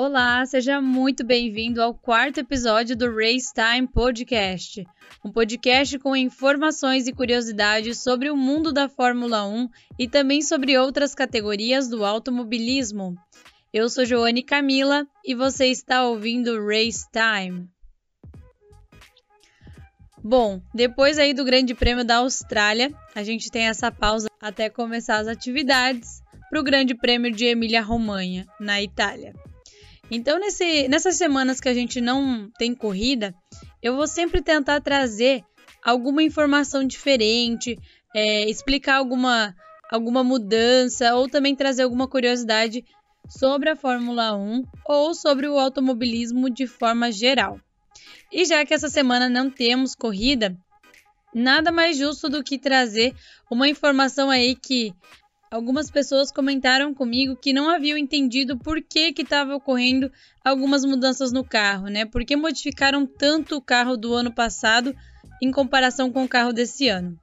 Olá, seja muito bem-vindo ao quarto episódio do Race Time Podcast, um podcast com informações e curiosidades sobre o mundo da Fórmula 1 e também sobre outras categorias do automobilismo. Eu sou Joane Camila e você está ouvindo Race Time. Bom, depois aí do Grande Prêmio da Austrália, a gente tem essa pausa até começar as atividades para o Grande Prêmio de Emília-Romanha, na Itália. Então, nesse, nessas semanas que a gente não tem corrida, eu vou sempre tentar trazer alguma informação diferente, é, explicar alguma, alguma mudança ou também trazer alguma curiosidade sobre a Fórmula 1 ou sobre o automobilismo de forma geral. E já que essa semana não temos corrida, nada mais justo do que trazer uma informação aí que Algumas pessoas comentaram comigo que não haviam entendido por que estava ocorrendo algumas mudanças no carro, né? Por que modificaram tanto o carro do ano passado em comparação com o carro desse ano.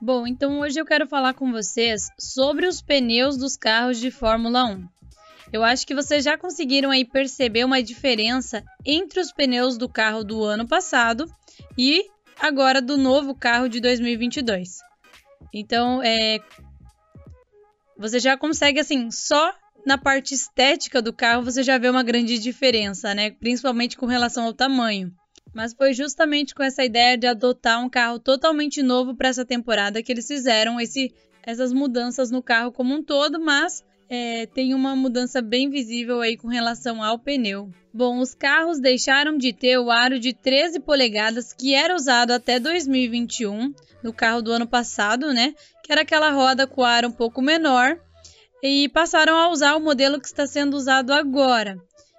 Bom, então hoje eu quero falar com vocês sobre os pneus dos carros de Fórmula 1. Eu acho que vocês já conseguiram aí perceber uma diferença entre os pneus do carro do ano passado e agora do novo carro de 2022. Então, é, você já consegue, assim, só na parte estética do carro você já vê uma grande diferença, né? Principalmente com relação ao tamanho. Mas foi justamente com essa ideia de adotar um carro totalmente novo para essa temporada que eles fizeram esse, essas mudanças no carro como um todo, mas é, tem uma mudança bem visível aí com relação ao pneu. Bom, os carros deixaram de ter o aro de 13 polegadas que era usado até 2021 no carro do ano passado, né? Que era aquela roda com aro um pouco menor e passaram a usar o modelo que está sendo usado agora,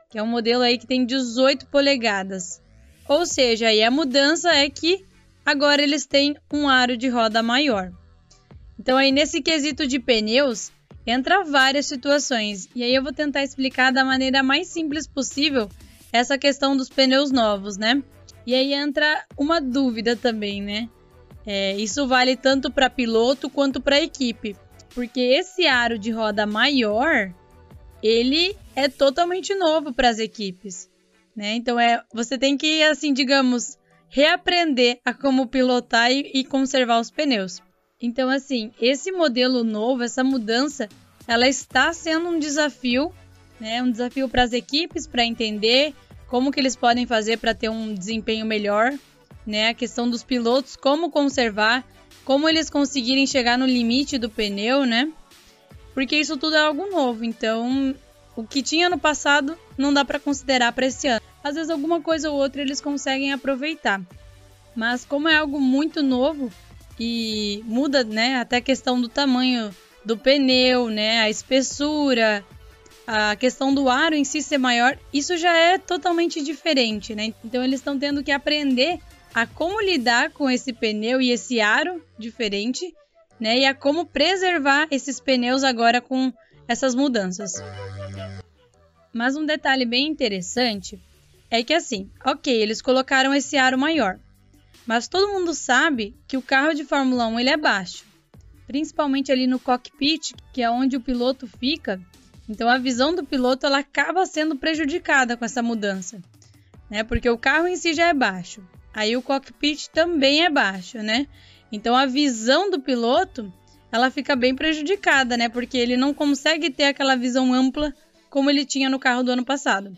que é um modelo aí que tem 18 polegadas. Ou seja, aí a mudança é que agora eles têm um aro de roda maior. Então aí nesse quesito de pneus, entra várias situações. E aí eu vou tentar explicar da maneira mais simples possível essa questão dos pneus novos, né? E aí entra uma dúvida também, né? É, isso vale tanto para piloto quanto para equipe, porque esse aro de roda maior, ele é totalmente novo para as equipes, né? Então é, você tem que assim, digamos, reaprender a como pilotar e, e conservar os pneus. Então, assim, esse modelo novo, essa mudança, ela está sendo um desafio, né? Um desafio para as equipes para entender como que eles podem fazer para ter um desempenho melhor, né? A questão dos pilotos, como conservar, como eles conseguirem chegar no limite do pneu, né? Porque isso tudo é algo novo, então o que tinha no passado não dá para considerar para esse ano. Às vezes alguma coisa ou outra eles conseguem aproveitar. Mas como é algo muito novo, e muda, né, até a questão do tamanho do pneu, né, a espessura, a questão do aro em si ser maior, isso já é totalmente diferente, né? Então eles estão tendo que aprender a como lidar com esse pneu e esse aro diferente, né? E a como preservar esses pneus agora com essas mudanças. Mas um detalhe bem interessante é que assim, ok, eles colocaram esse aro maior, mas todo mundo sabe que o carro de Fórmula 1 ele é baixo, principalmente ali no cockpit, que é onde o piloto fica. Então a visão do piloto ela acaba sendo prejudicada com essa mudança, né? Porque o carro em si já é baixo, aí o cockpit também é baixo, né? Então a visão do piloto ela fica bem prejudicada, né? Porque ele não consegue ter aquela visão ampla como ele tinha no carro do ano passado.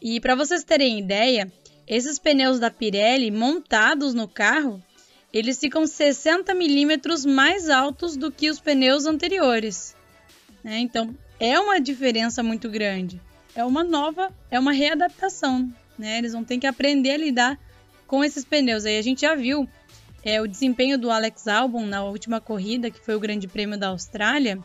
E para vocês terem ideia, esses pneus da Pirelli montados no carro, eles ficam 60 milímetros mais altos do que os pneus anteriores. Né? Então é uma diferença muito grande. É uma nova, é uma readaptação. Né? Eles vão ter que aprender a lidar com esses pneus. Aí a gente já viu é, o desempenho do Alex Albon na última corrida, que foi o Grande Prêmio da Austrália.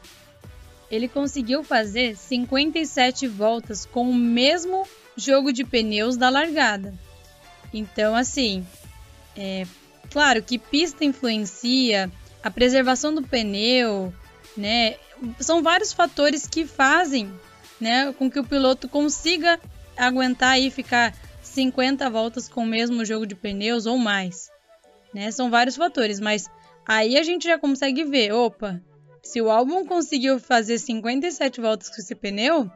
Ele conseguiu fazer 57 voltas com o mesmo jogo de pneus da largada. Então, assim, é claro que pista influencia, a preservação do pneu, né? São vários fatores que fazem, né, com que o piloto consiga aguentar e ficar 50 voltas com o mesmo jogo de pneus ou mais, né? São vários fatores, mas aí a gente já consegue ver, opa, se o álbum conseguiu fazer 57 voltas com esse pneu,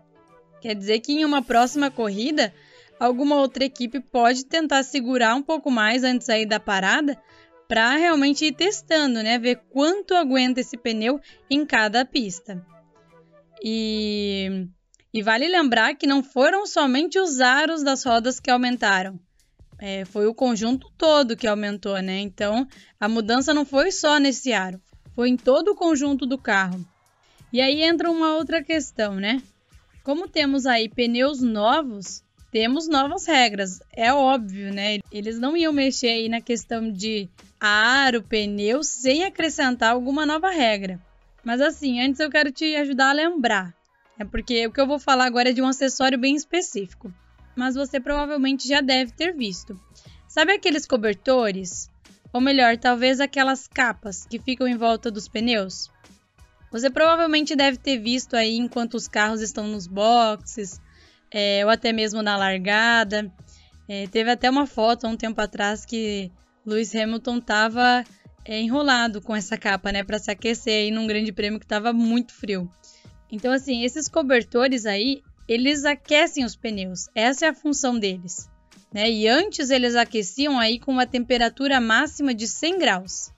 Quer dizer que em uma próxima corrida, alguma outra equipe pode tentar segurar um pouco mais antes aí da parada para realmente ir testando, né? Ver quanto aguenta esse pneu em cada pista. E, e vale lembrar que não foram somente os aros das rodas que aumentaram. É, foi o conjunto todo que aumentou, né? Então a mudança não foi só nesse aro, foi em todo o conjunto do carro. E aí entra uma outra questão, né? Como temos aí pneus novos, temos novas regras. É óbvio, né? Eles não iam mexer aí na questão de aro, pneu, sem acrescentar alguma nova regra. Mas assim, antes eu quero te ajudar a lembrar. É porque o que eu vou falar agora é de um acessório bem específico. Mas você provavelmente já deve ter visto. Sabe aqueles cobertores? Ou melhor, talvez aquelas capas que ficam em volta dos pneus? Você provavelmente deve ter visto aí enquanto os carros estão nos boxes, é, ou até mesmo na largada. É, teve até uma foto há um tempo atrás que Lewis Hamilton estava é, enrolado com essa capa, né, para se aquecer aí num grande prêmio que estava muito frio. Então, assim, esses cobertores aí, eles aquecem os pneus. Essa é a função deles. Né? E antes eles aqueciam aí com uma temperatura máxima de 100 graus.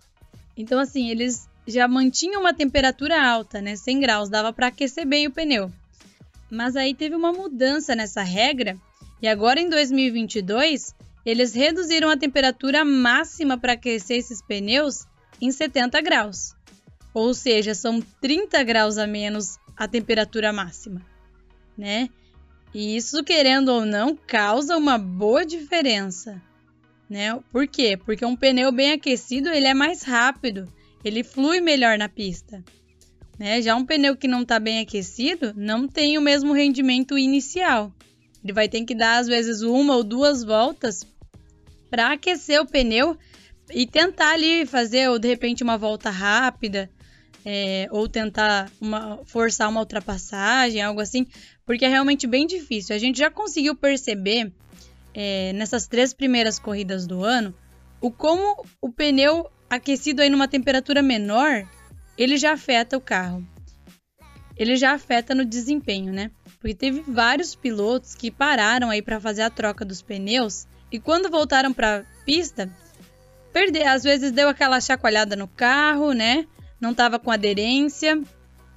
Então, assim, eles já mantinham uma temperatura alta, né? 100 graus, dava para aquecer bem o pneu. Mas aí teve uma mudança nessa regra e agora em 2022 eles reduziram a temperatura máxima para aquecer esses pneus em 70 graus. Ou seja, são 30 graus a menos a temperatura máxima, né? E isso, querendo ou não, causa uma boa diferença, né? Por quê? Porque um pneu bem aquecido, ele é mais rápido, ele flui melhor na pista. Né? Já um pneu que não está bem aquecido não tem o mesmo rendimento inicial. Ele vai ter que dar às vezes uma ou duas voltas para aquecer o pneu e tentar ali fazer ou de repente uma volta rápida é, ou tentar uma, forçar uma ultrapassagem, algo assim, porque é realmente bem difícil. A gente já conseguiu perceber é, nessas três primeiras corridas do ano o como o pneu aquecido aí numa temperatura menor ele já afeta o carro. Ele já afeta no desempenho, né? Porque teve vários pilotos que pararam aí para fazer a troca dos pneus e quando voltaram para pista, perder, às vezes deu aquela chacoalhada no carro, né? Não estava com aderência.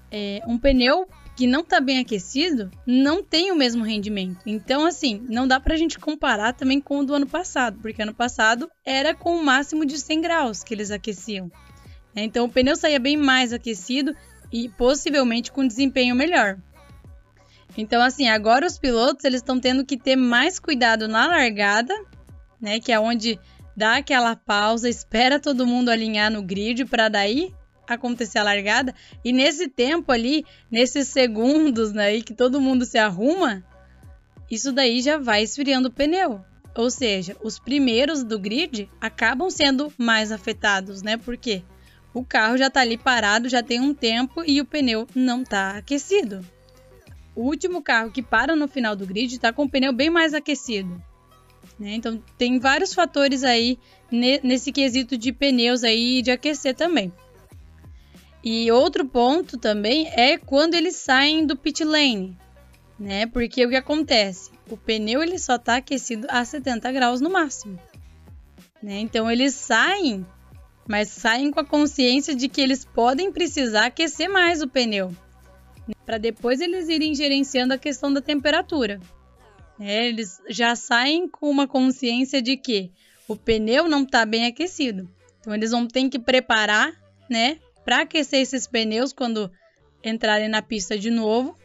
É, um pneu que não está bem aquecido não tem o mesmo rendimento. Então, assim, não dá para a gente comparar também com o do ano passado, porque ano passado era com o máximo de 100 graus que eles aqueciam. Então o pneu saía bem mais aquecido e possivelmente com desempenho melhor. Então assim, agora os pilotos eles estão tendo que ter mais cuidado na largada, né, que é onde dá aquela pausa, espera todo mundo alinhar no grid para daí acontecer a largada e nesse tempo ali, nesses segundos né, que todo mundo se arruma, isso daí já vai esfriando o pneu. Ou seja, os primeiros do grid acabam sendo mais afetados, né? Por quê? O carro já está ali parado, já tem um tempo e o pneu não está aquecido. O último carro que para no final do grid está com o pneu bem mais aquecido. Né? Então tem vários fatores aí nesse quesito de pneus aí de aquecer também. E outro ponto também é quando eles saem do pit lane, né? Porque o que acontece? O pneu ele só está aquecido a 70 graus no máximo, né? Então eles saem mas saem com a consciência de que eles podem precisar aquecer mais o pneu, para depois eles irem gerenciando a questão da temperatura. É, eles já saem com uma consciência de que o pneu não está bem aquecido, então eles vão ter que preparar, né, para aquecer esses pneus quando entrarem na pista de novo,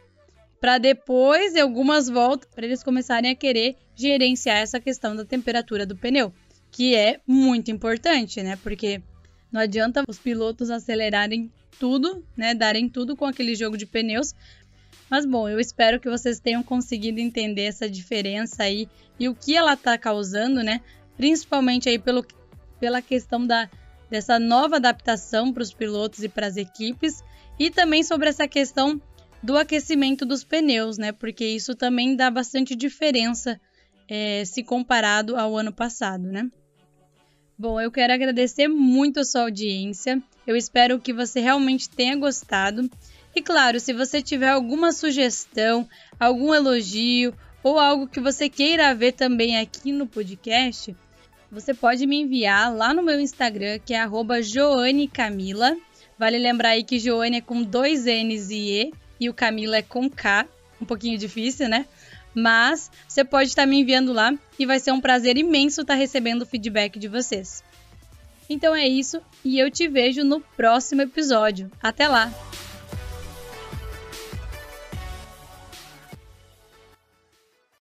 para depois de algumas voltas para eles começarem a querer gerenciar essa questão da temperatura do pneu que é muito importante, né? Porque não adianta os pilotos acelerarem tudo, né? Darem tudo com aquele jogo de pneus. Mas bom, eu espero que vocês tenham conseguido entender essa diferença aí e o que ela está causando, né? Principalmente aí pelo, pela questão da, dessa nova adaptação para os pilotos e para as equipes e também sobre essa questão do aquecimento dos pneus, né? Porque isso também dá bastante diferença é, se comparado ao ano passado, né? Bom, eu quero agradecer muito a sua audiência. Eu espero que você realmente tenha gostado. E claro, se você tiver alguma sugestão, algum elogio ou algo que você queira ver também aqui no podcast, você pode me enviar lá no meu Instagram, que é @joanecamila. Vale lembrar aí que Joane é com dois N's e E e o Camila é com K. Um pouquinho difícil, né? Mas você pode estar me enviando lá e vai ser um prazer imenso estar recebendo o feedback de vocês. Então é isso e eu te vejo no próximo episódio. Até lá!